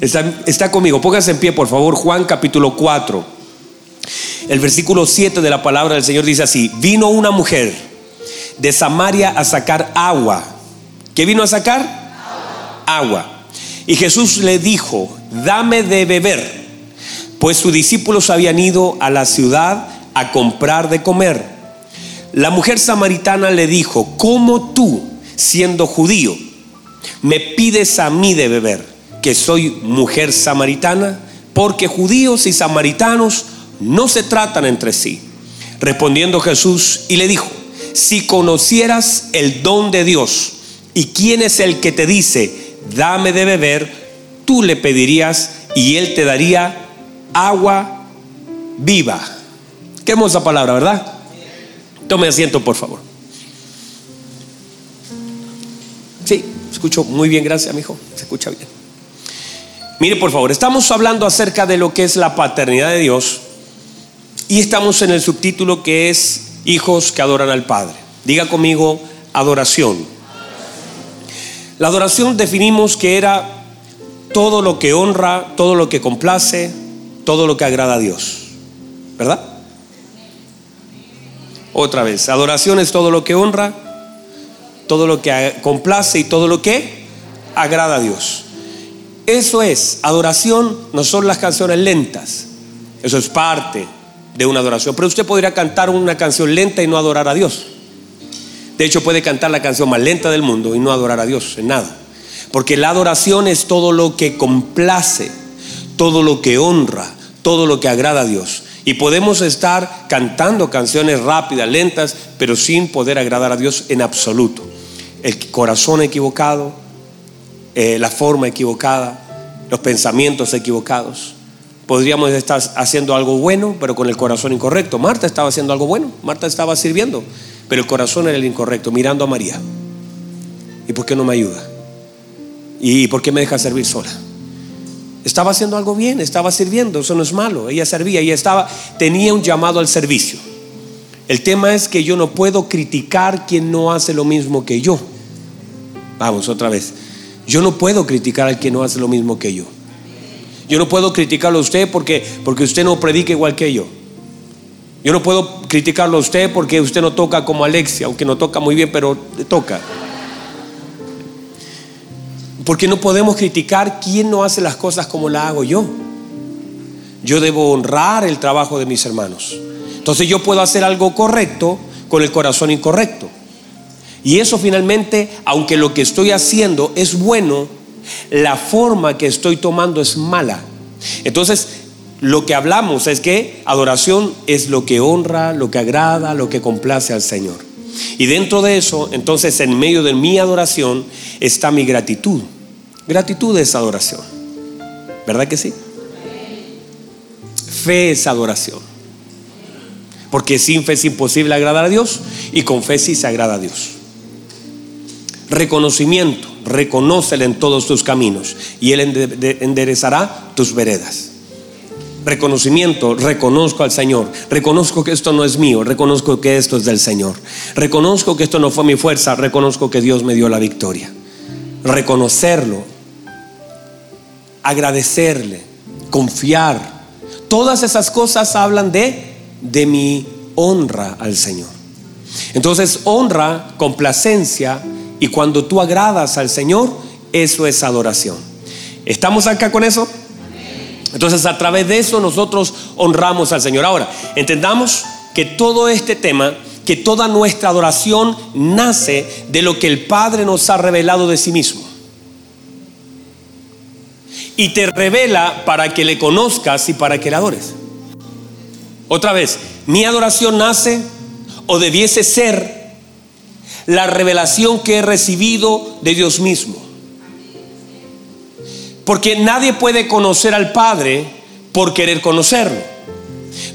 Está, está conmigo. Póngase en pie, por favor. Juan capítulo 4. El versículo 7 de la palabra del Señor dice así. Vino una mujer de Samaria a sacar agua. ¿Qué vino a sacar? Agua. Y Jesús le dijo, dame de beber. Pues sus discípulos habían ido a la ciudad a comprar de comer. La mujer samaritana le dijo, ¿cómo tú, siendo judío, me pides a mí de beber? Que soy mujer samaritana? Porque judíos y samaritanos no se tratan entre sí. Respondiendo Jesús y le dijo, si conocieras el don de Dios y quién es el que te dice, dame de beber, tú le pedirías y él te daría agua viva. Qué hermosa palabra, ¿verdad? Tome asiento, por favor. Sí, escucho muy bien, gracias, mi hijo. Se escucha bien. Mire, por favor, estamos hablando acerca de lo que es la paternidad de Dios y estamos en el subtítulo que es Hijos que adoran al Padre. Diga conmigo, adoración. La adoración definimos que era todo lo que honra, todo lo que complace, todo lo que agrada a Dios. ¿Verdad? Otra vez, adoración es todo lo que honra, todo lo que complace y todo lo que agrada a Dios. Eso es, adoración no son las canciones lentas. Eso es parte de una adoración. Pero usted podría cantar una canción lenta y no adorar a Dios. De hecho, puede cantar la canción más lenta del mundo y no adorar a Dios en nada. Porque la adoración es todo lo que complace, todo lo que honra, todo lo que agrada a Dios. Y podemos estar cantando canciones rápidas, lentas, pero sin poder agradar a Dios en absoluto. El corazón equivocado, eh, la forma equivocada, los pensamientos equivocados. Podríamos estar haciendo algo bueno, pero con el corazón incorrecto. Marta estaba haciendo algo bueno, Marta estaba sirviendo, pero el corazón era el incorrecto, mirando a María. ¿Y por qué no me ayuda? ¿Y por qué me deja servir sola? Estaba haciendo algo bien, estaba sirviendo, eso no es malo. Ella servía, ella estaba, tenía un llamado al servicio. El tema es que yo no puedo criticar quien no hace lo mismo que yo. Vamos, otra vez. Yo no puedo criticar al que no hace lo mismo que yo. Yo no puedo criticarlo a usted porque, porque usted no predica igual que yo. Yo no puedo criticarlo a usted porque usted no toca como Alexia, aunque no toca muy bien, pero toca. Porque no podemos criticar quién no hace las cosas como las hago yo. Yo debo honrar el trabajo de mis hermanos. Entonces yo puedo hacer algo correcto con el corazón incorrecto. Y eso finalmente, aunque lo que estoy haciendo es bueno, la forma que estoy tomando es mala. Entonces, lo que hablamos es que adoración es lo que honra, lo que agrada, lo que complace al Señor. Y dentro de eso, entonces en medio de mi adoración está mi gratitud. Gratitud es adoración. ¿Verdad que sí? Fe es adoración. Porque sin fe es imposible agradar a Dios y con fe sí se agrada a Dios. Reconocimiento, reconócele en todos tus caminos y Él enderezará tus veredas. Reconocimiento, reconozco al Señor, reconozco que esto no es mío, reconozco que esto es del Señor, reconozco que esto no fue mi fuerza, reconozco que Dios me dio la victoria. Reconocerlo, agradecerle, confiar, todas esas cosas hablan de, de mi honra al Señor. Entonces, honra, complacencia, y cuando tú agradas al Señor, eso es adoración. ¿Estamos acá con eso? Entonces a través de eso nosotros honramos al Señor. Ahora, entendamos que todo este tema, que toda nuestra adoración nace de lo que el Padre nos ha revelado de sí mismo. Y te revela para que le conozcas y para que le adores. Otra vez, mi adoración nace o debiese ser la revelación que he recibido de Dios mismo. Porque nadie puede conocer al Padre por querer conocerlo.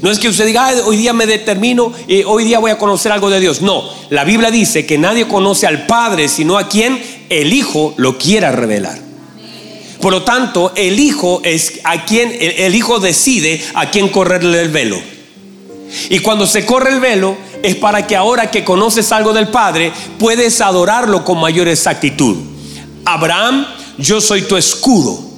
No es que usted diga, hoy día me determino y hoy día voy a conocer algo de Dios. No, la Biblia dice que nadie conoce al Padre sino a quien el Hijo lo quiera revelar. Por lo tanto, el Hijo es a quien el Hijo decide a quién correrle el velo. Y cuando se corre el velo, es para que ahora que conoces algo del Padre, puedes adorarlo con mayor exactitud. Abraham, yo soy tu escudo.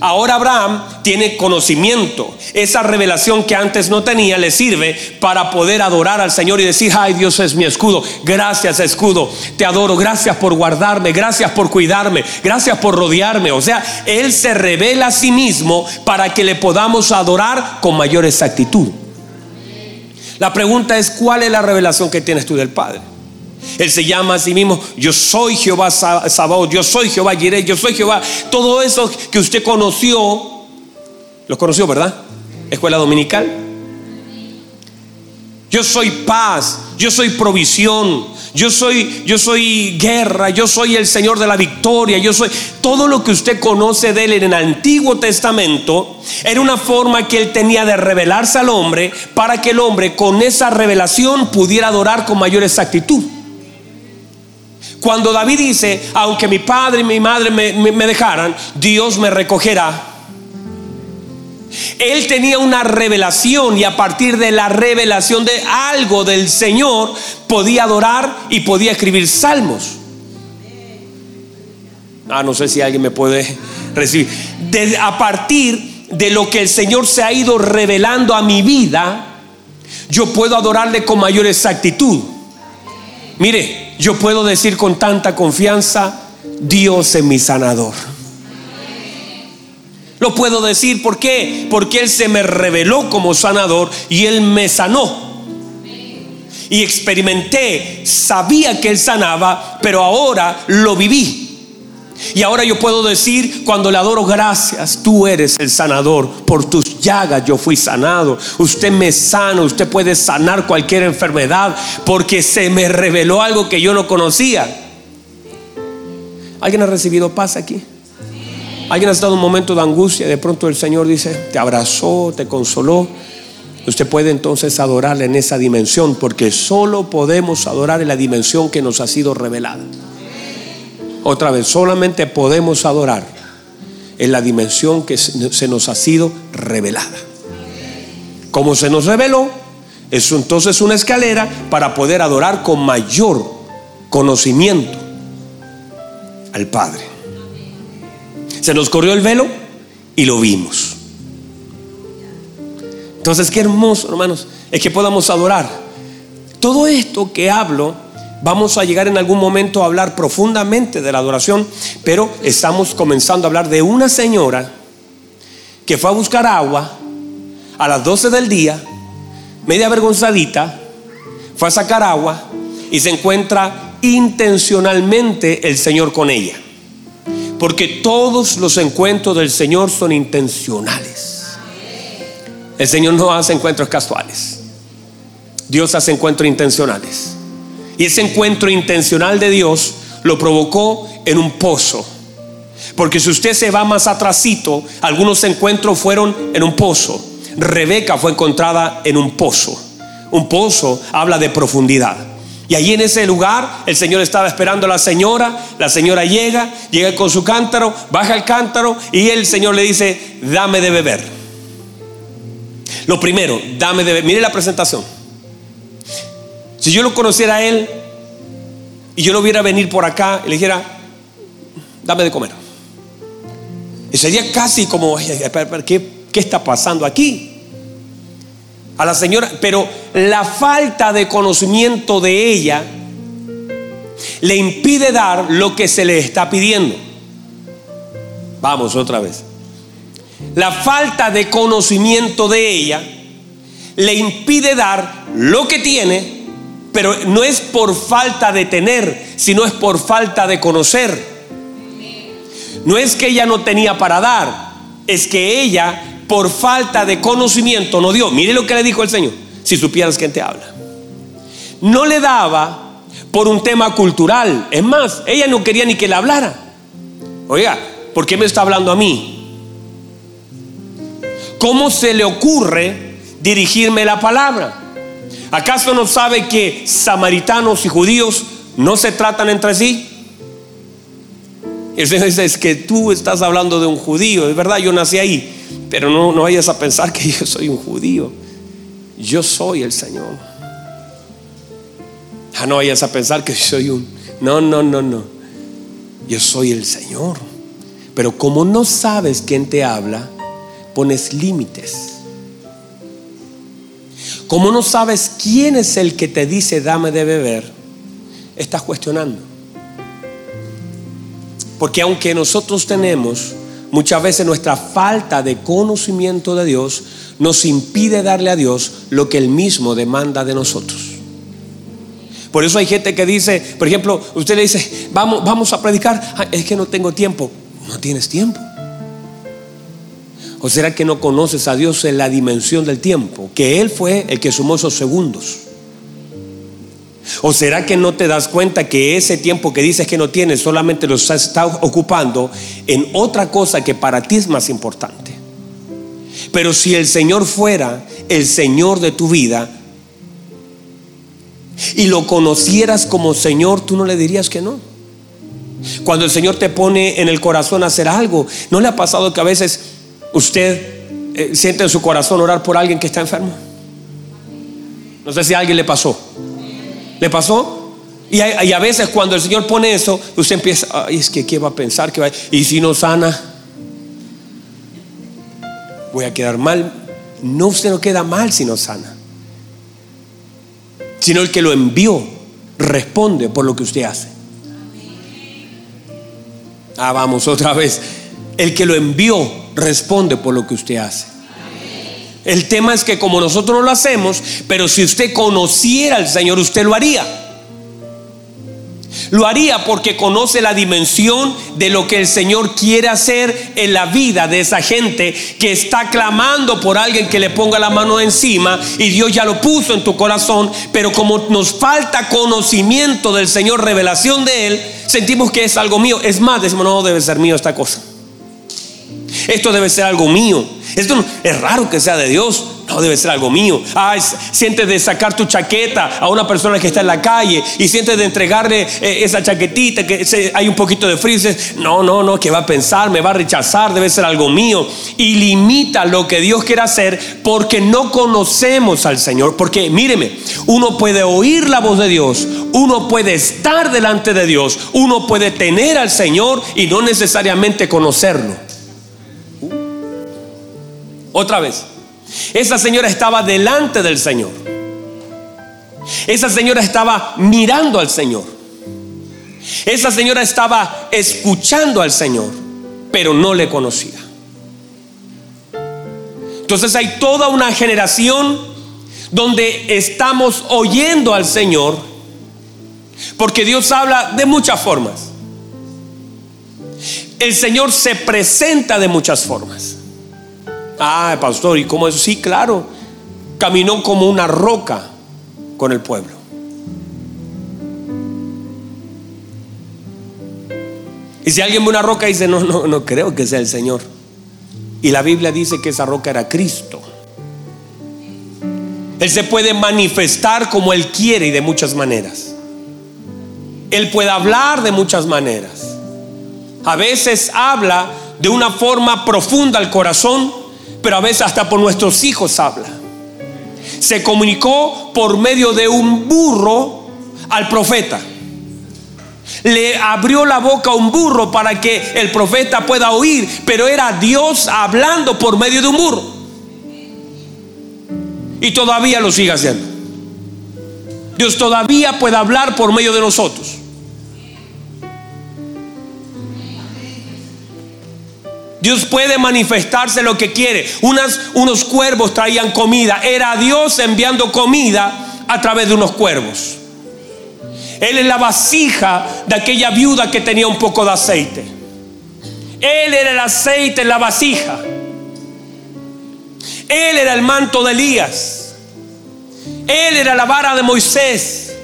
Ahora Abraham tiene conocimiento. Esa revelación que antes no tenía le sirve para poder adorar al Señor y decir, ay Dios es mi escudo. Gracias escudo. Te adoro. Gracias por guardarme. Gracias por cuidarme. Gracias por rodearme. O sea, Él se revela a sí mismo para que le podamos adorar con mayor exactitud. La pregunta es, ¿cuál es la revelación que tienes tú del Padre? Él se llama a sí mismo, yo soy Jehová Sabaoth, yo soy Jehová Jireh, yo soy Jehová. Todo eso que usted conoció, lo conoció, ¿verdad? Escuela dominical. Yo soy paz, yo soy provisión, yo soy yo soy guerra, yo soy el Señor de la victoria, yo soy todo lo que usted conoce de él en el Antiguo Testamento era una forma que él tenía de revelarse al hombre para que el hombre con esa revelación pudiera adorar con mayor exactitud. Cuando David dice, aunque mi padre y mi madre me, dejaran, Dios me recogerá. Él tenía una revelación y a partir de la revelación de algo del Señor podía adorar y podía escribir salmos. Ah, no sé si alguien me puede recibir. a partir de lo que el Señor se ha ido revelando a mi vida, yo puedo adorarle con mayor exactitud. Mire, yo puedo decir con tanta confianza, Dios es mi sanador. Lo puedo decir, ¿por qué? Porque Él se me reveló como sanador y Él me sanó. Y experimenté, sabía que Él sanaba, pero ahora lo viví. Y ahora yo puedo decir, cuando le adoro, gracias, tú eres el sanador. Por tus llagas yo fui sanado. Usted me sana, usted puede sanar cualquier enfermedad porque se me reveló algo que yo no conocía. ¿Alguien ha recibido paz aquí? ¿Alguien ha estado un momento de angustia? De pronto el Señor dice, te abrazó, te consoló. Usted puede entonces adorarle en esa dimensión porque solo podemos adorar en la dimensión que nos ha sido revelada. Otra vez, solamente podemos adorar en la dimensión que se nos ha sido revelada. Como se nos reveló, es entonces una escalera para poder adorar con mayor conocimiento al Padre. Se nos corrió el velo y lo vimos. Entonces, qué hermoso, hermanos, es que podamos adorar. Todo esto que hablo Vamos a llegar en algún momento a hablar profundamente de la adoración, pero estamos comenzando a hablar de una señora que fue a buscar agua a las 12 del día, media avergonzadita, fue a sacar agua y se encuentra intencionalmente el Señor con ella. Porque todos los encuentros del Señor son intencionales. El Señor no hace encuentros casuales. Dios hace encuentros intencionales. Y ese encuentro intencional de Dios lo provocó en un pozo. Porque si usted se va más atrasito, algunos encuentros fueron en un pozo. Rebeca fue encontrada en un pozo. Un pozo habla de profundidad. Y allí en ese lugar el Señor estaba esperando a la señora, la señora llega, llega con su cántaro, baja el cántaro y el Señor le dice, dame de beber. Lo primero, dame de beber. Mire la presentación. Si yo lo conociera a él y yo lo viera venir por acá y le dijera, dame de comer. Y sería casi como, ¿qué, ¿qué está pasando aquí? A la señora, pero la falta de conocimiento de ella le impide dar lo que se le está pidiendo. Vamos otra vez. La falta de conocimiento de ella le impide dar lo que tiene pero no es por falta de tener, sino es por falta de conocer. No es que ella no tenía para dar, es que ella por falta de conocimiento no dio. Mire lo que le dijo el Señor, si supieras quién te habla. No le daba por un tema cultural. Es más, ella no quería ni que le hablara. Oiga, ¿por qué me está hablando a mí? ¿Cómo se le ocurre dirigirme la palabra? ¿Acaso no sabe que samaritanos y judíos no se tratan entre sí? El Señor dice, es que tú estás hablando de un judío, es verdad, yo nací ahí, pero no, no vayas a pensar que yo soy un judío, yo soy el Señor. Ah, no vayas a pensar que soy un... No, no, no, no. Yo soy el Señor. Pero como no sabes quién te habla, pones límites. Como no sabes quién es el que te dice dame de beber, estás cuestionando. Porque aunque nosotros tenemos muchas veces nuestra falta de conocimiento de Dios, nos impide darle a Dios lo que Él mismo demanda de nosotros. Por eso hay gente que dice, por ejemplo, usted le dice, vamos, vamos a predicar, es que no tengo tiempo. No tienes tiempo. ¿O será que no conoces a Dios en la dimensión del tiempo? Que Él fue el que sumó esos segundos. ¿O será que no te das cuenta que ese tiempo que dices que no tienes solamente lo estás ocupando en otra cosa que para ti es más importante? Pero si el Señor fuera el Señor de tu vida y lo conocieras como Señor, tú no le dirías que no. Cuando el Señor te pone en el corazón hacer algo, ¿no le ha pasado que a veces usted eh, siente en su corazón orar por alguien que está enfermo? No sé si a alguien le pasó. ¿Le pasó? Y a, veces cuando el Señor pone eso, usted empieza, ay, es que ¿qué va a pensar? que va? Y si no sana, voy a quedar mal. No, usted no queda mal si no sana. Sino el que lo envió responde por lo que usted hace. Ah, vamos otra vez. El que lo envió responde por lo que usted hace. El tema es que como nosotros no lo hacemos, pero si usted conociera al Señor, usted lo haría. Lo haría porque conoce la dimensión de lo que el Señor quiere hacer en la vida de esa gente que está clamando por alguien que le ponga la mano encima y Dios ya lo puso en tu corazón, pero como nos falta conocimiento del Señor, revelación de Él, sentimos que es algo mío. Es más, decimos, no debe ser mío esta cosa. Esto debe ser algo mío. Esto es raro que sea de Dios. No debe ser algo mío. Ah, sientes de sacar tu chaqueta a una persona que está en la calle y sientes de entregarle eh, esa chaquetita que hay un poquito de frío. no, no, no, que va a pensar, me va a rechazar, debe ser algo mío. Y limita lo que Dios quiere hacer porque no conocemos al Señor. Porque míreme, uno puede oír la voz de Dios, uno puede estar delante de Dios, uno puede tener al Señor y no necesariamente conocerlo. Otra vez. Esa señora estaba delante del Señor. Esa señora estaba mirando al Señor. Esa señora estaba escuchando al Señor, pero no le conocía. Entonces hay toda una generación donde estamos oyendo al Señor, porque Dios habla de muchas formas. El Señor se presenta de muchas formas. Ah, pastor, ¿y cómo es? Sí, claro. Caminó como una roca con el pueblo. Y si alguien ve una roca dice, no, no, no creo que sea el Señor. Y la Biblia dice que esa roca era Cristo. Él se puede manifestar como Él quiere y de muchas maneras. Él puede hablar de muchas maneras. A veces habla de una forma profunda al corazón pero a veces hasta por nuestros hijos habla. Se comunicó por medio de un burro al profeta. Le abrió la boca a un burro para que el profeta pueda oír, pero era Dios hablando por medio de un burro. Y todavía lo sigue haciendo. Dios todavía puede hablar por medio de nosotros. Dios puede manifestarse lo que quiere. Unas, unos cuervos traían comida. Era Dios enviando comida a través de unos cuervos. Él es la vasija de aquella viuda que tenía un poco de aceite. Él era el aceite en la vasija. Él era el manto de Elías. Él era la vara de Moisés.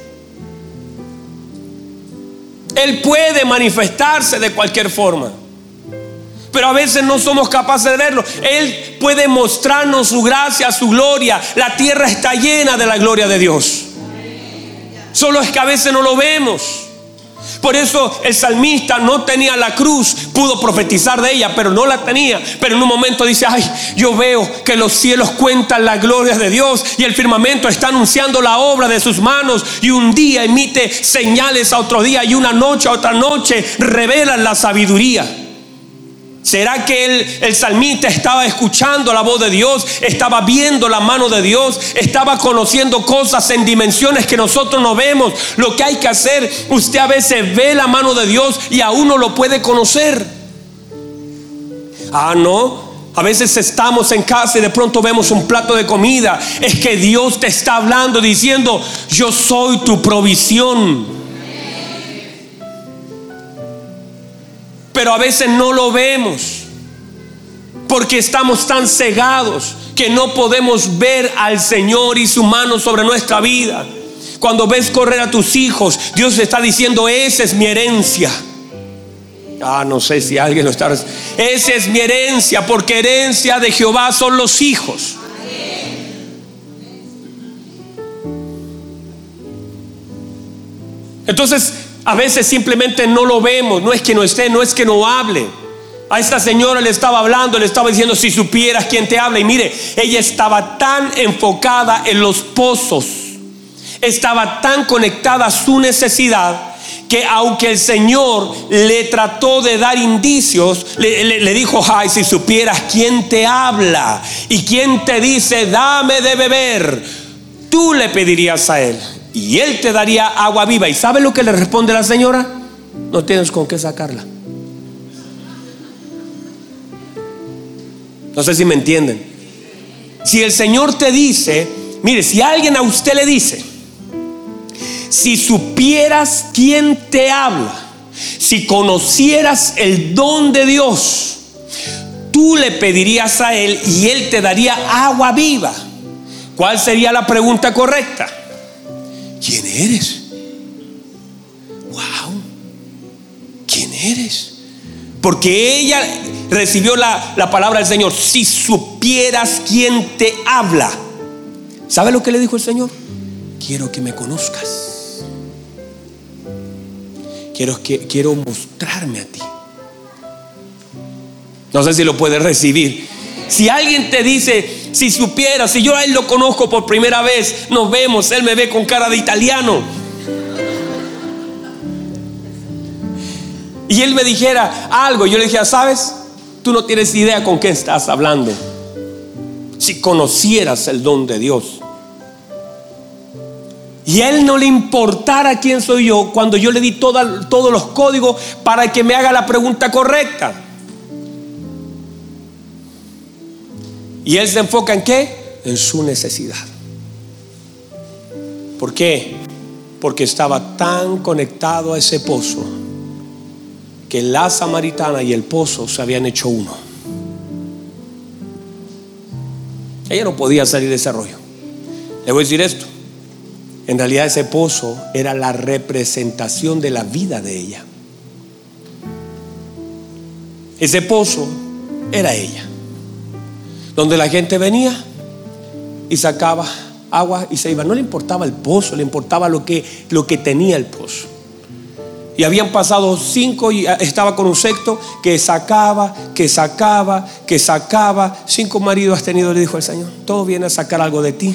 Él puede manifestarse de cualquier forma pero a veces no somos capaces de verlo. Él puede mostrarnos su gracia, su gloria. La tierra está llena de la gloria de Dios. Solo es que a veces no lo vemos. Por eso el salmista no tenía la cruz, pudo profetizar de ella, pero no la tenía. Pero en un momento dice, ay, yo veo que los cielos cuentan la gloria de Dios y el firmamento está anunciando la obra de sus manos y un día emite señales a otro día y una noche a otra noche revelan la sabiduría. ¿Será que el, salmista estaba escuchando la voz de Dios? ¿Estaba viendo la mano de Dios? ¿Estaba conociendo cosas en dimensiones que nosotros no vemos? Lo que hay que hacer, usted a veces ve la mano de Dios y aún no lo puede conocer. Ah, no. A veces estamos en casa y de pronto vemos un plato de comida. Es que Dios te está hablando diciendo, yo soy tu provisión. Pero a veces no lo vemos porque estamos tan cegados que no podemos ver al Señor y su mano sobre nuestra vida. Cuando ves correr a tus hijos, Dios está diciendo, esa es mi herencia. Ah, no sé si alguien lo está. Esa es mi herencia, porque herencia de Jehová son los hijos. Entonces, a veces simplemente no lo vemos, no es que no esté, no es que no hable. A esta señora le estaba hablando, le estaba diciendo, si supieras quién te habla. Y mire, ella estaba tan enfocada en los pozos, estaba tan conectada a su necesidad, que aunque el Señor le trató de dar indicios, le, dijo, ay, si supieras quién te habla y quién te dice, dame de beber, tú le pedirías a él y él te daría agua viva. ¿Y sabe lo que le responde la señora? No tienes con qué sacarla. No sé si me entienden. Si el Señor te dice, mire, si alguien a usted le dice, si supieras quién te habla, si conocieras el don de Dios, tú le pedirías a Él y Él te daría agua viva. ¿Cuál sería la pregunta correcta? ¿Quién eres? Wow, ¿quién eres? Porque ella recibió la, la, palabra del Señor. Si supieras quién te habla. ¿Sabe lo que le dijo el Señor? Quiero que me conozcas. Quiero, que, quiero mostrarme a ti. No sé si lo puedes recibir. Si alguien te dice, si supiera, si yo a él lo conozco por primera vez, nos vemos, él me ve con cara de italiano. Y él me dijera algo, yo le dije, ¿sabes? Tú no tienes idea con qué estás hablando. Si conocieras el don de Dios. Y él no le importara quién soy yo cuando yo le di todos los códigos para que me haga la pregunta correcta. Y él se enfoca en qué? En su necesidad. ¿Por qué? Porque estaba tan conectado a ese pozo que la samaritana y el pozo se habían hecho uno. Ella no podía salir de ese rollo. Le voy a decir esto. En realidad ese pozo era la representación de la vida de ella. Ese pozo era ella donde la gente venía y sacaba agua y se iba. No le importaba el pozo, le importaba lo que, lo que tenía el pozo. Y habían pasado cinco y estaba con un secto que sacaba, que sacaba, que sacaba. Cinco maridos has tenido, le dijo el Señor. Todo viene a sacar algo de ti.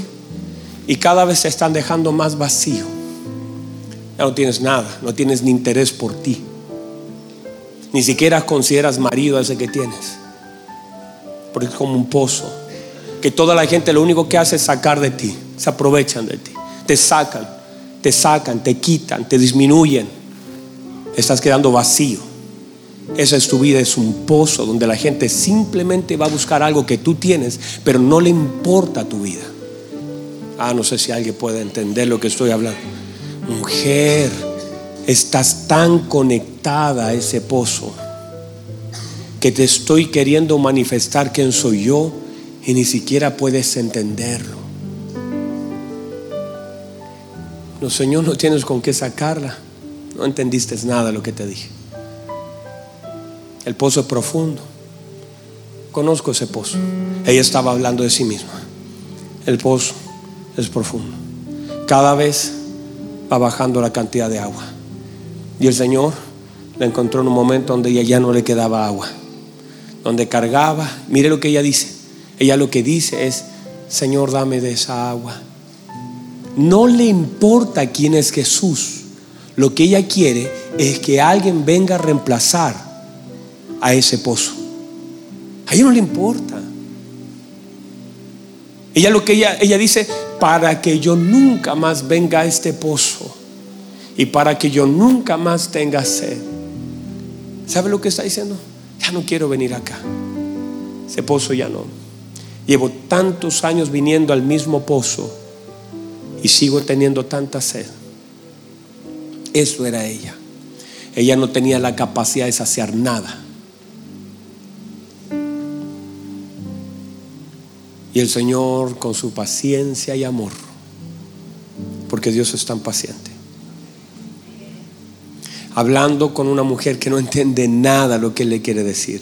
Y cada vez se están dejando más vacío. Ya no tienes nada, no tienes ni interés por ti. Ni siquiera consideras marido ese que tienes porque es como un pozo, que toda la gente lo único que hace es sacar de ti, se aprovechan de ti, te sacan, te sacan, te quitan, te disminuyen, estás quedando vacío. Esa es tu vida, es un pozo donde la gente simplemente va a buscar algo que tú tienes, pero no le importa tu vida. Ah, no sé si alguien puede entender lo que estoy hablando. Mujer, estás tan conectada a ese pozo que te estoy queriendo manifestar quién soy yo y ni siquiera puedes entenderlo. No, Señor, no tienes con qué sacarla. No entendiste nada de lo que te dije. El pozo es profundo. Conozco ese pozo. Ella estaba hablando de sí misma. El pozo es profundo. Cada vez va bajando la cantidad de agua. Y el Señor la encontró en un momento donde ella ya no le quedaba agua donde cargaba. Mire lo que ella dice. Ella lo que dice es, Señor, dame de esa agua. No le importa quién es Jesús. Lo que ella quiere es que alguien venga a reemplazar a ese pozo. A ella no le importa. Ella lo que ella, ella dice, para que yo nunca más venga a este pozo y para que yo nunca más tenga sed. ¿Sabe lo que está diciendo? Ya no quiero venir acá. Ese pozo ya no. Llevo tantos años viniendo al mismo pozo y sigo teniendo tanta sed. Eso era ella. Ella no tenía la capacidad de saciar nada. Y el Señor con su paciencia y amor, porque Dios es tan paciente, hablando con una mujer que no entiende nada lo que Él le quiere decir.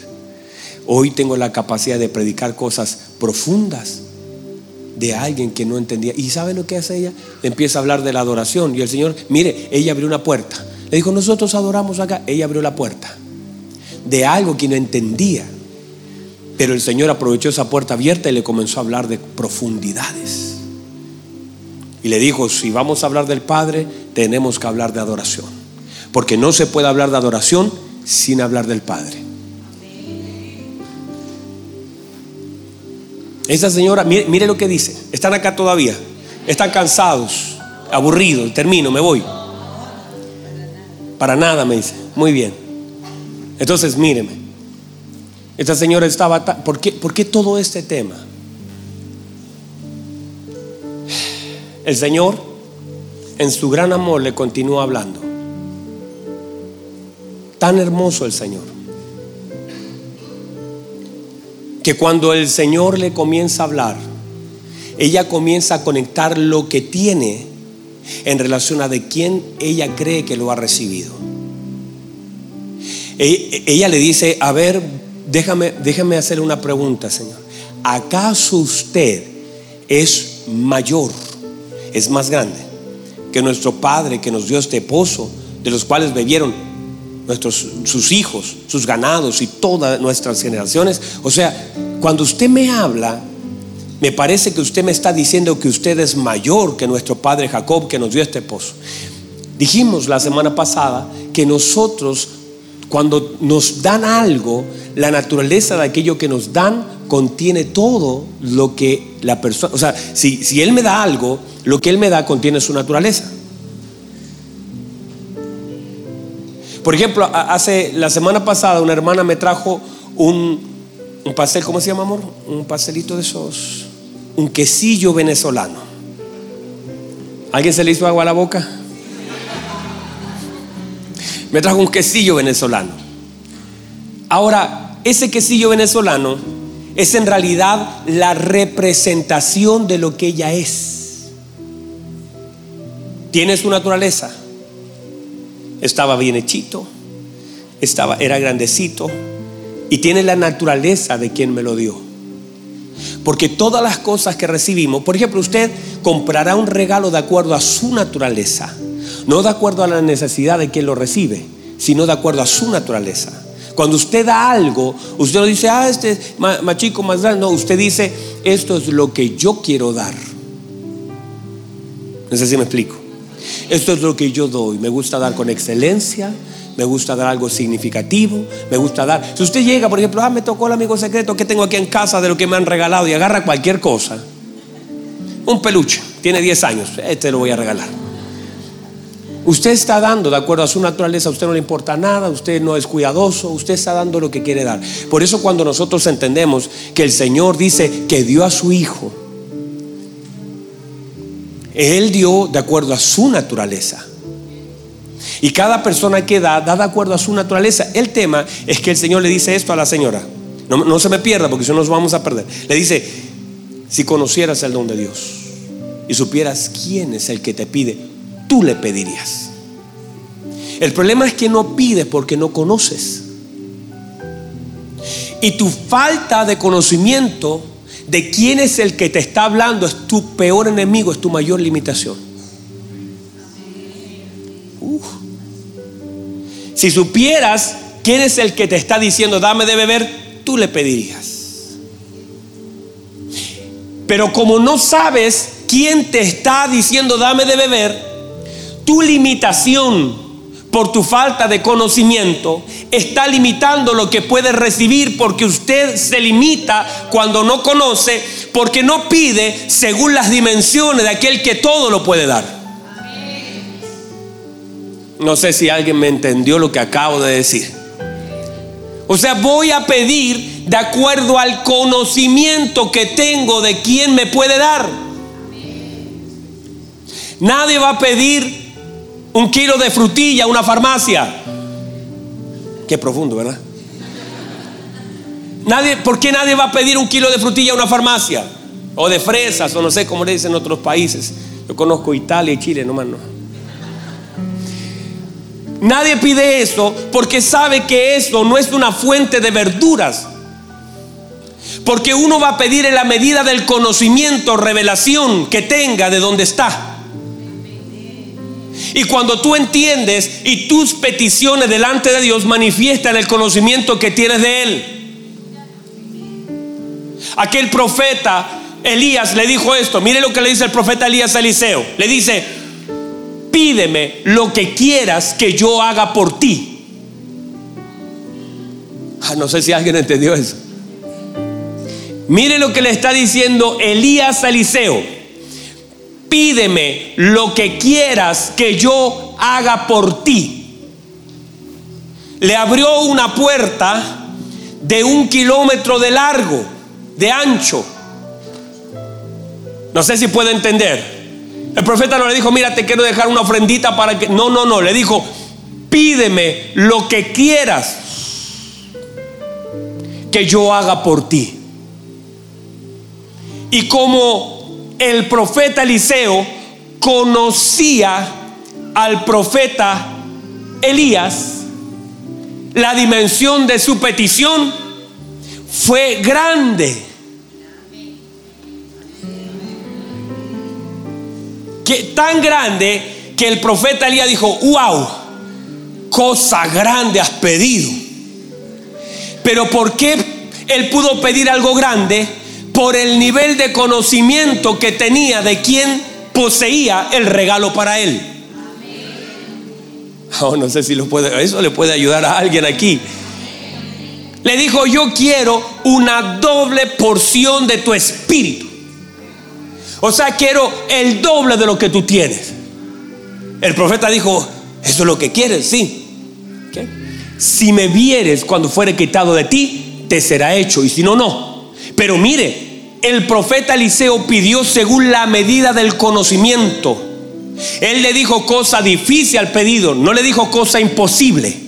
Hoy tengo la capacidad de predicar cosas profundas de alguien que no entendía. ¿Y sabe lo que hace ella? Empieza a hablar de la adoración. Y el Señor, mire, ella abrió una puerta. Le dijo, nosotros adoramos acá. Ella abrió la puerta de algo que no entendía. Pero el Señor aprovechó esa puerta abierta y le comenzó a hablar de profundidades. Y le dijo, si vamos a hablar del Padre, tenemos que hablar de adoración. Porque no se puede hablar de adoración sin hablar del Padre. Esa señora, mire, lo que dice. Están acá todavía. Están cansados, aburridos. Termino, me voy. Para nada, me dice. Muy bien. Entonces, míreme. Esta señora estaba... ¿Por qué, ¿Por qué todo este tema? El Señor, en su gran amor, le continúa hablando. Tan hermoso el Señor que cuando el Señor le comienza a hablar, ella comienza a conectar lo que tiene en relación a de quién ella cree que lo ha recibido. E, ella le dice, a ver, déjame, déjame hacer una pregunta, Señor. ¿Acaso usted es mayor, es más grande que nuestro Padre que nos dio este pozo, de los cuales bebieron nuestros, sus hijos, sus ganados y todas nuestras generaciones. O sea, cuando usted me habla, me parece que usted me está diciendo que usted es mayor que nuestro padre Jacob que nos dio este pozo. Dijimos la semana pasada que nosotros, cuando nos dan algo, la naturaleza de aquello que nos dan contiene todo lo que la persona, o sea, si, si Él me da algo, lo que Él me da contiene su naturaleza. Por ejemplo, hace la semana pasada una hermana me trajo un, un pastel, ¿cómo se llama, amor? Un pastelito de esos, un quesillo venezolano. ¿Alguien se le hizo agua a la boca? Me trajo un quesillo venezolano. Ahora, ese quesillo venezolano es en realidad la representación de lo que ella es. Tiene su naturaleza estaba bien hechito, estaba, era grandecito y tiene la naturaleza de quien me lo dio. Porque todas las cosas que recibimos, por ejemplo, usted comprará un regalo de acuerdo a su naturaleza, no de acuerdo a la necesidad de quien lo recibe, sino de acuerdo a su naturaleza. Cuando usted da algo, usted no dice, ah, este es más, chico, más grande. No, usted dice, esto es lo que yo quiero dar. No sé si me explico. Esto es lo que yo doy. Me gusta dar con excelencia, me gusta dar algo significativo, me gusta dar. Si usted llega, por ejemplo, ah, me tocó el amigo secreto que tengo aquí en casa de lo que me han regalado y agarra cualquier cosa. Un peluche, tiene 10 años, este lo voy a regalar. Usted está dando de acuerdo a su naturaleza, a usted no le importa nada, usted no es cuidadoso, usted está dando lo que quiere dar. Por eso cuando nosotros entendemos que el Señor dice que dio a su Hijo, él dio de acuerdo a su naturaleza. Y cada persona que da, da de acuerdo a su naturaleza. El tema es que el Señor le dice esto a la señora. No, se me pierda porque si no nos vamos a perder. Le dice, si conocieras el don de Dios y supieras quién es el que te pide, tú le pedirías. El problema es que no pides porque no conoces. Y tu falta de conocimiento de quién es el que te está hablando es tu peor enemigo, es tu mayor limitación. Si supieras quién es el que te está diciendo, dame de beber, tú le pedirías. Pero como no sabes quién te está diciendo, dame de beber, tu limitación por tu falta de conocimiento, está limitando lo que puede recibir porque usted se limita cuando no conoce, porque no pide según las dimensiones de aquel que todo lo puede dar. No sé si alguien me entendió lo que acabo de decir. O sea, voy a pedir de acuerdo al conocimiento que tengo de quién me puede dar. Nadie va a pedir un kilo de frutilla a una farmacia. Qué profundo, ¿verdad? Nadie, ¿Por qué nadie va a pedir un kilo de frutilla a una farmacia? O de fresas, o no sé cómo le dicen en otros países. Yo conozco Italia y Chile, nomás no. Nadie pide eso porque sabe que eso no es una fuente de verduras. Porque uno va a pedir en la medida del conocimiento, revelación que tenga de dónde está. Y cuando tú entiendes y tus peticiones delante de Dios manifiestan el conocimiento que tienes de Él. Aquel profeta Elías le dijo esto. Mire lo que le dice el profeta Elías a Eliseo. Le dice, pídeme lo que quieras que yo haga por ti. Ah, no sé si alguien entendió eso. Mire lo que le está diciendo Elías a Eliseo pídeme lo que quieras que yo haga por ti. Le abrió una puerta de un kilómetro de largo, de ancho. No sé si puede entender. El profeta no le dijo, mira, te quiero dejar una ofrendita para que... No, no, no, le dijo, pídeme lo que quieras que yo haga por ti. Y como el profeta Eliseo conocía al profeta Elías, la dimensión de su petición fue grande. Que, tan grande que el profeta Elías dijo, wow, cosa grande has pedido. Pero ¿por qué él pudo pedir algo grande? Por el nivel de conocimiento que tenía de quien poseía el regalo para él. Oh, no sé si lo puede, eso le puede ayudar a alguien aquí. Le dijo, yo quiero una doble porción de tu espíritu. O sea, quiero el doble de lo que tú tienes. El profeta dijo, eso es lo que quieres, sí. Si me vieres cuando fuere quitado de ti, te será hecho. Y si no, no. Pero mire, el profeta Eliseo pidió según la medida del conocimiento. Él le dijo cosa difícil al pedido, no le dijo cosa imposible.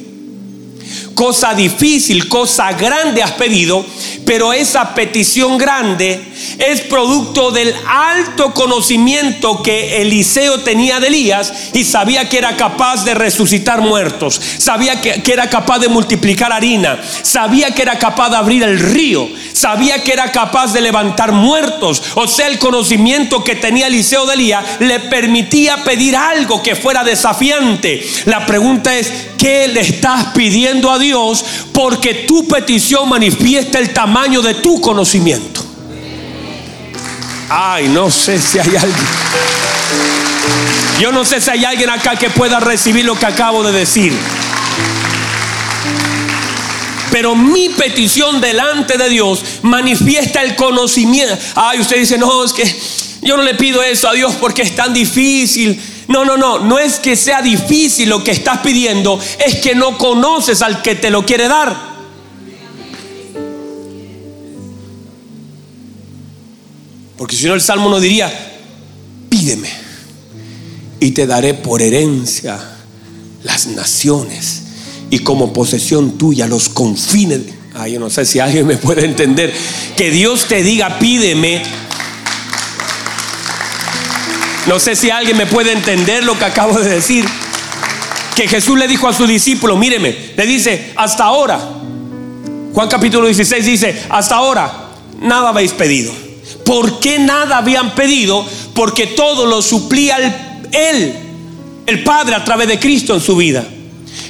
Cosa difícil, cosa grande has pedido, pero esa petición grande es producto del alto conocimiento que Eliseo tenía de Elías y sabía que era capaz de resucitar muertos, sabía que, era capaz de multiplicar harina, sabía que era capaz de abrir el río, sabía que era capaz de levantar muertos. O sea, el conocimiento que tenía Eliseo de Elías le permitía pedir algo que fuera desafiante. La pregunta es, ¿qué le estás pidiendo a Dios? Porque tu petición manifiesta el tamaño de tu conocimiento. Ay, no sé si hay alguien. Yo no sé si hay alguien acá que pueda recibir lo que acabo de decir. Pero mi petición delante de Dios manifiesta el conocimiento. Ay, usted dice, no, es que yo no le pido eso a Dios porque es tan difícil. No, no, no, no es que sea difícil lo que estás pidiendo, es que no conoces al que te lo quiere dar. Porque si no el Salmo no diría, pídeme y te daré por herencia las naciones y como posesión tuya los confines. Ay, yo no sé si alguien me puede entender. Que Dios te diga, pídeme. No sé si alguien me puede entender lo que acabo de decir. Que Jesús le dijo a su discípulo, míreme, le dice, hasta ahora, Juan capítulo 16 dice, hasta ahora, nada habéis pedido ¿Por qué nada habían pedido? Porque todo lo suplía Él, el Padre, a través de Cristo en su vida.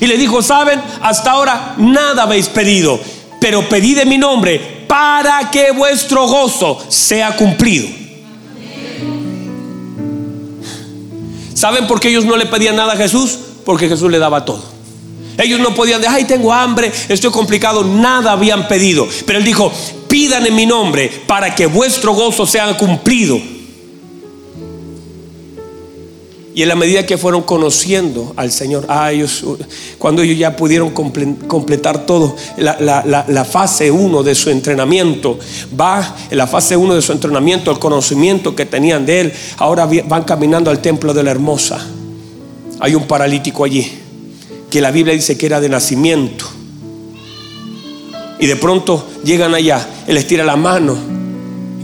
Y le dijo, saben, hasta ahora nada habéis pedido, pero pedid en mi nombre para que vuestro gozo sea cumplido. ¿Saben por qué ellos no le pedían nada a Jesús? porque Jesús le daba todo. Ellos no podían decir, ay, tengo hambre, estoy complicado, nada habían pedido. Pero él dijo, pidan en mi nombre para que vuestro gozo sea cumplido. Y en la medida que fueron conociendo al Señor, ah, ellos, cuando ellos ya pudieron completar todo, la, fase 1 de su entrenamiento, va en la fase 1 de su entrenamiento, el conocimiento que tenían de Él, ahora van caminando al templo de la hermosa. Hay un paralítico allí, que la Biblia dice que era de nacimiento. Y de pronto llegan allá, Él les tira la mano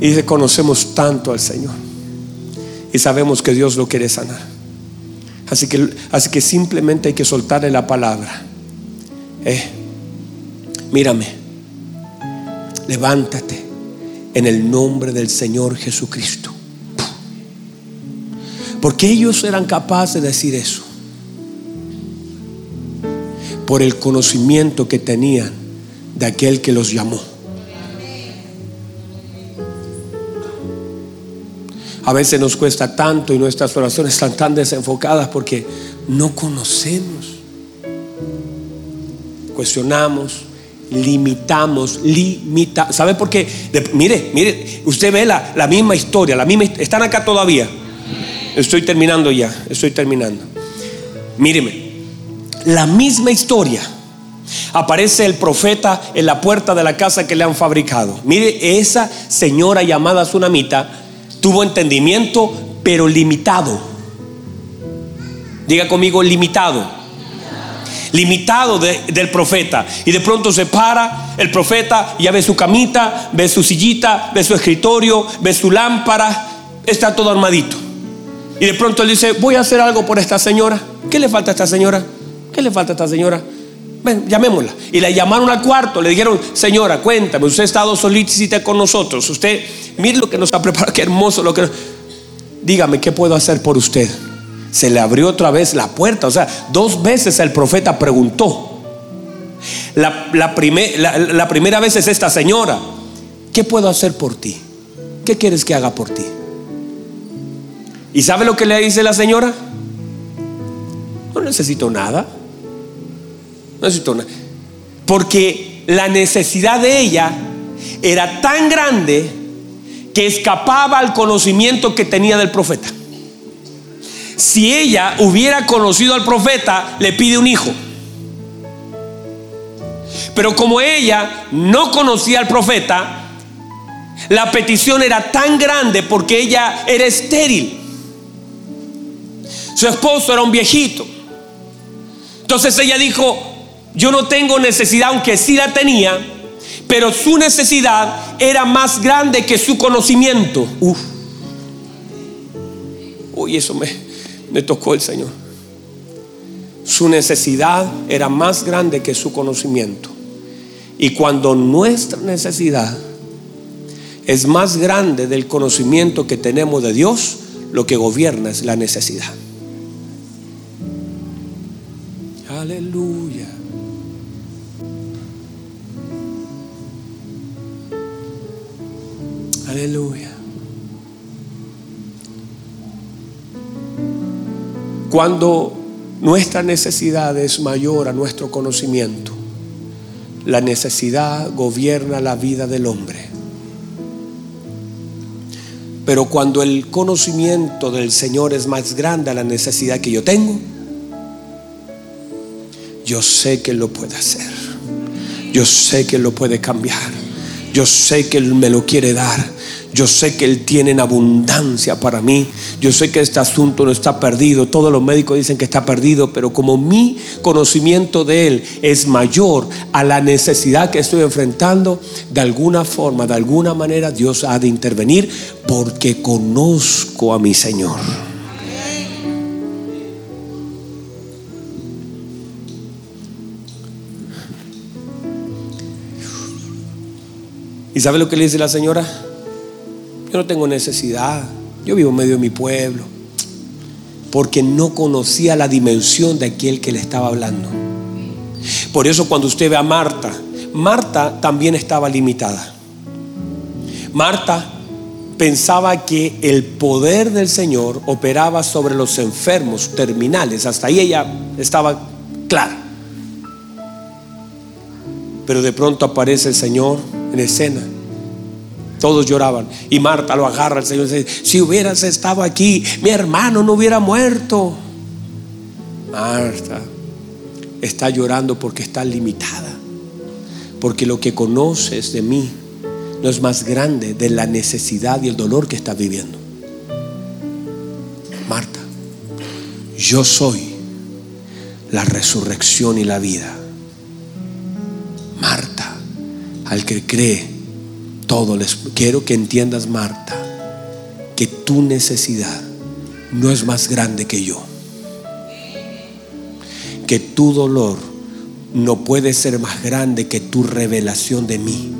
y dice, conocemos tanto al Señor. Y sabemos que Dios lo quiere sanar. Así que, así que simplemente hay que soltarle la palabra. Eh, mírame, levántate en el nombre del Señor Jesucristo. Porque ellos eran capaces de decir eso. Por el conocimiento que tenían de aquel que los llamó. A veces nos cuesta tanto y nuestras oraciones están tan desenfocadas porque no conocemos. Cuestionamos, limitamos, limita. ¿Sabe por qué? mire, mire, usted ve la, la misma historia, la misma, están acá todavía. Estoy terminando ya, estoy terminando. Míreme, la misma historia. Aparece el profeta en la puerta de la casa que le han fabricado. Mire, esa señora llamada Tsunamita Tuvo entendimiento, pero limitado. Diga conmigo, limitado. Limitado del profeta. Y de pronto se para el profeta, ya ve su camita, ve su sillita, ve su escritorio, ve su lámpara, está todo armadito. Y de pronto él dice, voy a hacer algo por esta señora. ¿Qué le falta a esta señora? ¿Qué le falta a esta señora? Ven, llamémosla. Y la llamaron al cuarto. Le dijeron, señora, cuéntame, usted ha estado solícita con nosotros. Usted, mire lo que nos ha preparado, qué hermoso lo que... Dígame, ¿qué puedo hacer por usted? Se le abrió otra vez la puerta. O sea, dos veces el profeta preguntó. La, la, la primera vez es esta señora. ¿Qué puedo hacer por ti? ¿Qué quieres que haga por ti? ¿Y sabe lo que le dice la señora? No necesito nada. Porque la necesidad de ella era tan grande que escapaba al conocimiento que tenía del profeta. Si ella hubiera conocido al profeta, le pide un hijo. Pero como ella no conocía al profeta, la petición era tan grande porque ella era estéril. Su esposo era un viejito. Entonces ella dijo, yo no tengo necesidad, aunque sí la tenía, pero su necesidad era más grande que su conocimiento. Uf. Uy, eso me, me tocó el Señor. Su necesidad era más grande que su conocimiento. Y cuando nuestra necesidad es más grande del conocimiento que tenemos de Dios, lo que gobierna es la necesidad. Aleluya. Aleluya. Cuando nuestra necesidad es mayor a nuestro conocimiento, la necesidad gobierna la vida del hombre. Pero cuando el conocimiento del Señor es más grande a la necesidad que yo tengo, yo sé que lo puede hacer. Yo sé que lo puede cambiar. Yo sé que Él me lo quiere dar. Yo sé que Él tiene en abundancia para mí. Yo sé que este asunto no está perdido. Todos los médicos dicen que está perdido, pero como mi conocimiento de Él es mayor a la necesidad que estoy enfrentando, de alguna forma, de alguna manera, Dios ha de intervenir porque conozco a mi Señor. ¿Y sabe lo que le dice la señora? Yo no tengo necesidad. Yo vivo en medio de mi pueblo. Porque no conocía la dimensión de aquel que le estaba hablando. Por eso cuando usted ve a Marta, Marta también estaba limitada. Marta pensaba que el poder del Señor operaba sobre los enfermos terminales. Hasta ahí ella estaba clara. Pero de pronto aparece el Señor en escena. Todos lloraban. Y Marta lo agarra al Señor y dice, si hubieras estado aquí, mi hermano no hubiera muerto. Marta está llorando porque está limitada. Porque lo que conoces de mí no es más grande de la necesidad y el dolor que está viviendo. Marta, yo soy la resurrección y la vida. Al que cree, todo les quiero que entiendas, Marta, que tu necesidad no es más grande que yo. Que tu dolor no puede ser más grande que tu revelación de mí.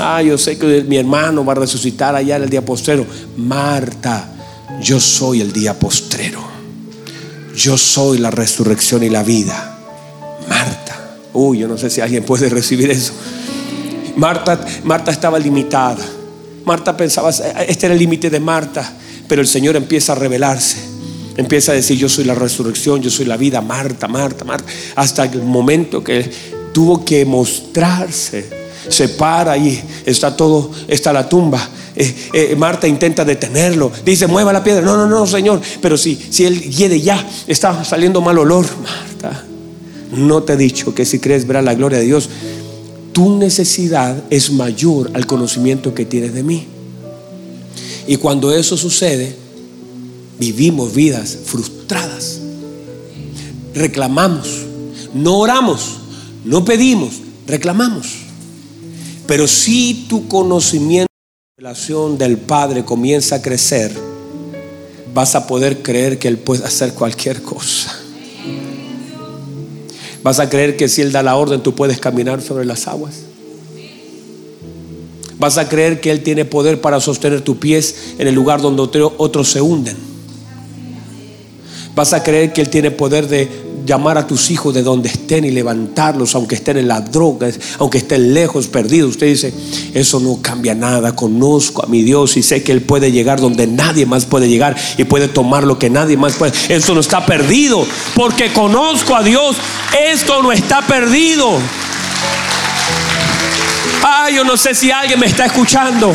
Ah, yo sé que mi hermano va a resucitar allá en el día postrero. Marta, yo soy el día postrero. Yo soy la resurrección y la vida. Uy, yo no sé si alguien puede recibir eso. Marta, Marta estaba limitada. Marta pensaba, este era el límite de Marta. Pero el Señor empieza a revelarse. Empieza a decir, yo soy la resurrección, yo soy la vida. Marta, Marta, Marta. Hasta el momento que tuvo que mostrarse se para y está todo, está la tumba. Eh, eh, Marta intenta detenerlo. Dice, mueva la piedra. No, no, no, Señor. Pero si, si él hiede ya, está saliendo mal olor. Marta, no te he dicho que si crees verás la gloria de Dios. Tu necesidad es mayor al conocimiento que tienes de mí. Y cuando eso sucede, vivimos vidas frustradas. Reclamamos. No oramos. No pedimos. Reclamamos. Pero si tu conocimiento relación del Padre comienza a crecer, vas a poder creer que Él puede hacer cualquier cosa. Vas a creer que si Él da la orden, tú puedes caminar sobre las aguas. Vas a creer que Él tiene poder para sostener tus pies en el lugar donde otros se hunden. Vas a creer que Él tiene poder de llamar a tus hijos de donde estén y levantarlos, aunque estén en las drogas, aunque estén lejos, perdidos. Usted dice, eso no cambia nada, conozco a mi Dios y sé que Él puede llegar donde nadie más puede llegar y puede tomar lo que nadie más puede. Esto no está perdido, porque conozco a Dios, esto no está perdido. Ah, yo no sé si alguien me está escuchando.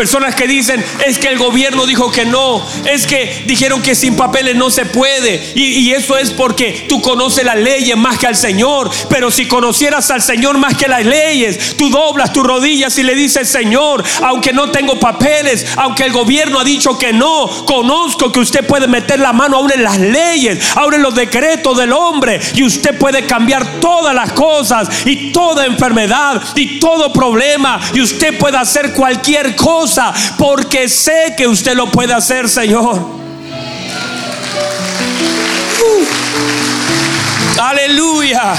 Personas que dicen, es que el gobierno dijo que no, es que dijeron que sin papeles no se puede. Y, eso es porque tú conoces las leyes más que al Señor. Pero si conocieras al Señor más que las leyes, tú doblas tus rodillas y le dices, Señor, aunque no tengo papeles, aunque el gobierno ha dicho que no, conozco que usted puede meter la mano aún en las leyes, aún en los decretos del hombre. Y usted puede cambiar todas las cosas y toda enfermedad y todo problema. Y usted puede hacer cualquier cosa porque sé que usted lo puede hacer, Señor. Uh. Aleluya.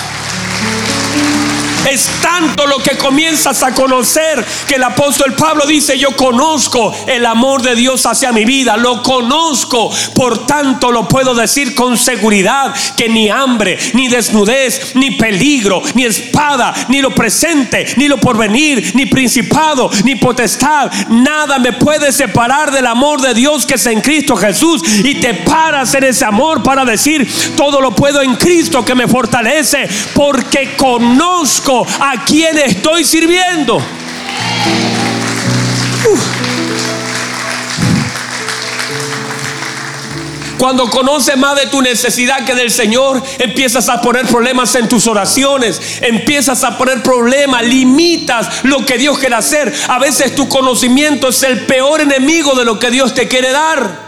Es tanto lo que comienzas a conocer que el apóstol Pablo dice, yo conozco el amor de Dios hacia mi vida, lo conozco, por tanto lo puedo decir con seguridad que ni hambre, ni desnudez, ni peligro, ni espada, ni lo presente, ni lo porvenir, ni principado, ni potestad, nada me puede separar del amor de Dios que es en Cristo Jesús. Y te paras en ese amor para decir, todo lo puedo en Cristo que me fortalece, porque conozco a quien estoy sirviendo. Cuando conoces más de tu necesidad que del Señor, empiezas a poner problemas en tus oraciones, empiezas a poner problemas, limitas lo que Dios quiere hacer. A veces tu conocimiento es el peor enemigo de lo que Dios te quiere dar.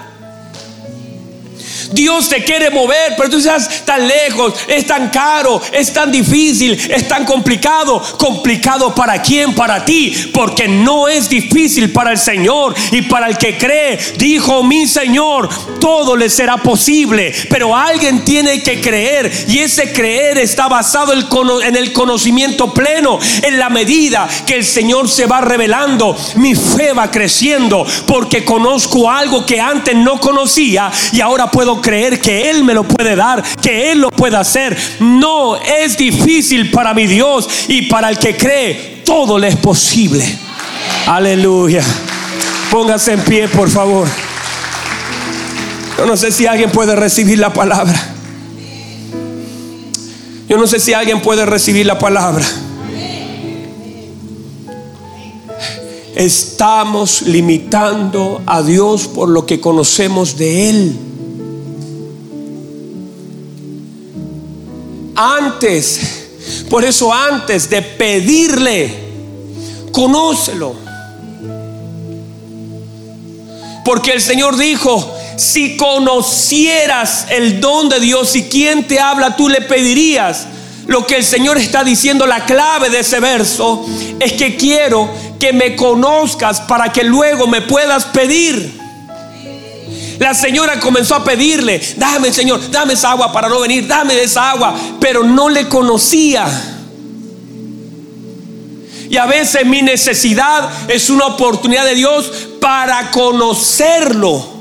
Dios te quiere mover, pero tú estás tan lejos, es tan caro, es tan difícil, es tan complicado. ¿Complicado para quién? Para ti, porque no es difícil para el Señor y para el que cree. Dijo mi Señor, todo le será posible, pero alguien tiene que creer y ese creer está basado en el conocimiento pleno, en la medida que el Señor se va revelando, mi fe va creciendo porque conozco algo que antes no conocía y ahora puedo creer que Él me lo puede dar, que Él lo puede hacer. No es difícil para mi Dios y para el que cree, todo le es posible. Aleluya. Póngase en pie, por favor. Yo no sé si alguien puede recibir la palabra. Yo no sé si alguien puede recibir la palabra. Estamos limitando a Dios por lo que conocemos de Él. Antes, por eso antes de pedirle, conócelo. Porque el Señor dijo, si conocieras el don de Dios y quien te habla, tú le pedirías. Lo que el Señor está diciendo, la clave de ese verso, es que quiero que me conozcas para que luego me puedas pedir. La señora comenzó a pedirle, dame Señor, dame esa agua para no venir, dame esa agua, pero no le conocía. Y a veces mi necesidad es una oportunidad de Dios para conocerlo.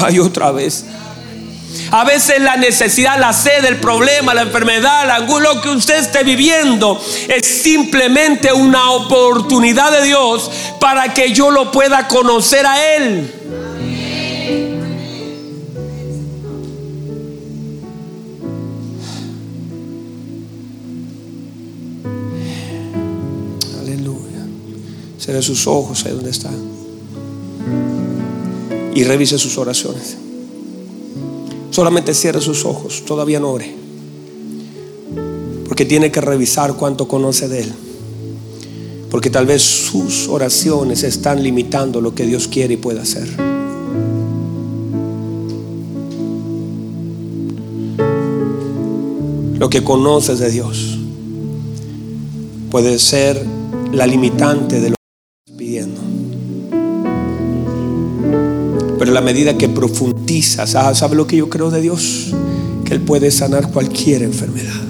Ay, otra vez. A veces la necesidad, la sed, el problema, la enfermedad, la angustia, lo que usted esté viviendo es simplemente una oportunidad de Dios para que yo lo pueda conocer a Él. Aleluya. Cierre sus ojos ahí donde está y revise sus oraciones. Solamente cierre sus ojos, todavía no ore. Porque tiene que revisar cuánto conoce de Él. Porque tal vez sus oraciones están limitando lo que Dios quiere y puede hacer. Lo que conoces de Dios puede ser la limitante de lo Pero a la medida que profundizas, ah, ¿sabe lo que yo creo de Dios? Que Él puede sanar cualquier enfermedad.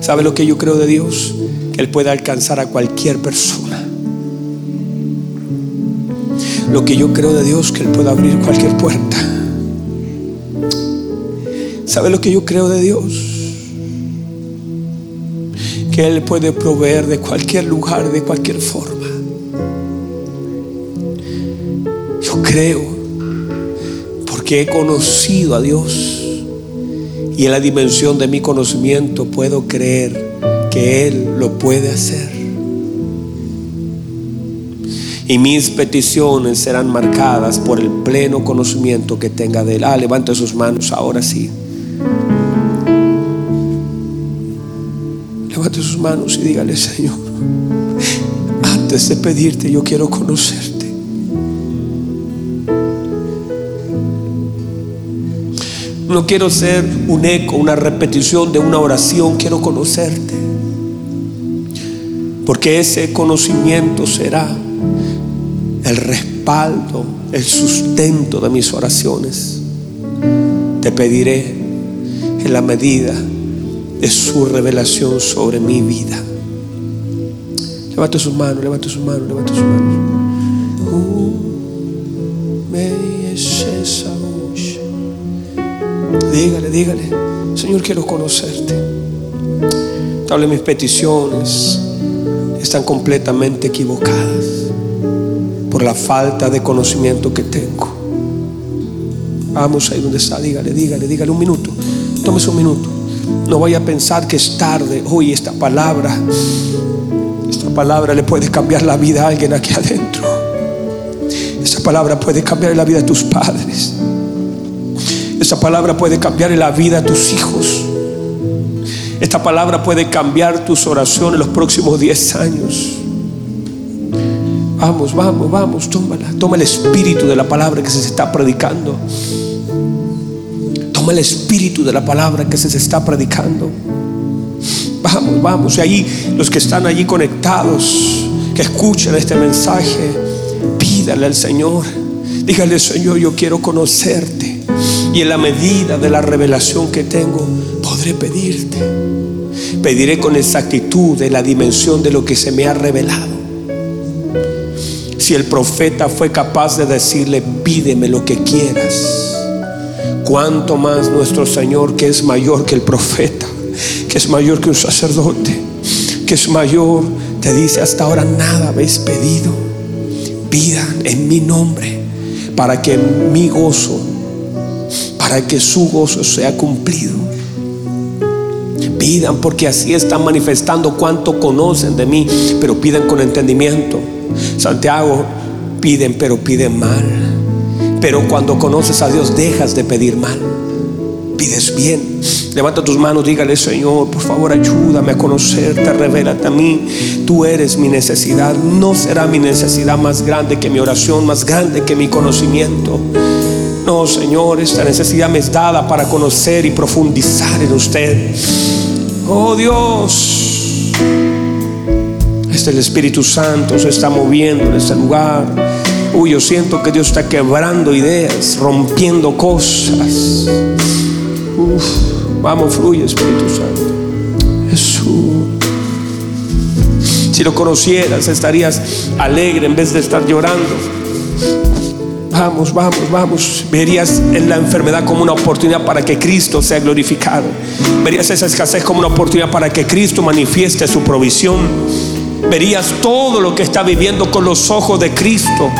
¿Sabe lo que yo creo de Dios? Que Él puede alcanzar a cualquier persona. Lo que yo creo de Dios, que Él puede abrir cualquier puerta. ¿Sabe lo que yo creo de Dios? Que Él puede proveer de cualquier lugar, de cualquier forma. Creo porque he conocido a Dios y en la dimensión de mi conocimiento puedo creer que Él lo puede hacer. Y mis peticiones serán marcadas por el pleno conocimiento que tenga de Él. Ah, levante sus manos ahora sí. Levante sus manos y dígale, Señor, antes de pedirte yo quiero conocer No quiero ser un eco, una repetición de una oración. Quiero conocerte. Porque ese conocimiento será el respaldo, el sustento de mis oraciones. Te pediré en la medida de su revelación sobre mi vida. Levante sus manos, levante sus manos, levante sus manos. Dígale, dígale, Señor, quiero conocerte. Tal mis peticiones están completamente equivocadas por la falta de conocimiento que tengo. Vamos ahí donde está, dígale, dígale, dígale un minuto. Tómese un minuto. No vaya a pensar que es tarde. Hoy esta palabra, esta palabra le puede cambiar la vida a alguien aquí adentro. Esta palabra puede cambiar la vida de tus padres. Esa palabra puede cambiar la vida de tus hijos. Esta palabra puede cambiar tus oraciones los próximos 10 años. Vamos, vamos, vamos, tómala. Toma el espíritu de la palabra que se está predicando. Toma el espíritu de la palabra que se está predicando. Vamos, vamos. Y ahí los que están allí conectados, que escuchen este mensaje, pídale al Señor. Dígale, Señor, yo quiero conocerte. Y en la medida de la revelación que tengo, podré pedirte. Pediré con exactitud de la dimensión de lo que se me ha revelado. si el profeta fue capaz de decirle, pídeme lo que quieras, cuánto más nuestro Señor que es mayor que el profeta, que es mayor que un sacerdote, que es mayor, te dice, hasta ahora nada habéis pedido, pidan en mi nombre, para que mi gozo, para que su gozo sea cumplido. Pidan porque así están manifestando cuánto conocen de mí, pero pidan con entendimiento. Santiago, piden, pero piden mal. Pero cuando conoces a Dios, dejas de pedir mal. Pides bien. Levanta tus manos, dígale, Señor, por favor, ayúdame a conocerte, revélate a mí. Tú eres mi necesidad. No será mi necesidad más grande que mi oración, más grande que mi conocimiento. No, Señor, esta necesidad me es dada para conocer y profundizar en usted. Oh Dios, este el Espíritu Santo se está moviendo en este lugar. Uy, yo siento que Dios está quebrando ideas, rompiendo cosas. vamos, fluye Espíritu Santo. Jesús. Si lo conocieras, estarías alegre en vez de estar llorando. Vamos, vamos, vamos. Verías en la enfermedad como una oportunidad para que Cristo sea glorificado. Verías esa escasez como una oportunidad para que Cristo manifieste su provisión. Verías todo lo que está viviendo con los ojos de Cristo.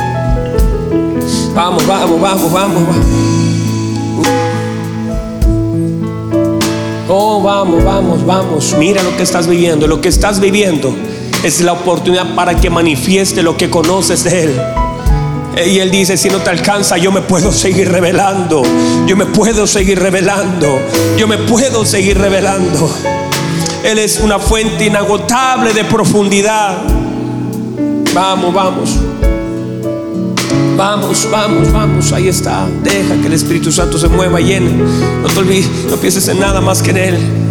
Vamos, vamos, vamos, vamos, vamos. Oh, vamos, vamos, vamos. Mira lo que estás viviendo. Lo que estás viviendo es la oportunidad para que manifieste lo que conoces de Él. Y él dice, si no te alcanza, yo me puedo seguir revelando. Yo me puedo seguir revelando. Yo me puedo seguir revelando. Él es una fuente inagotable de profundidad. Vamos, vamos. Vamos, vamos, vamos. Ahí está. Deja que el Espíritu Santo se mueva, llene. No te olvides, no pienses en nada más que en Él.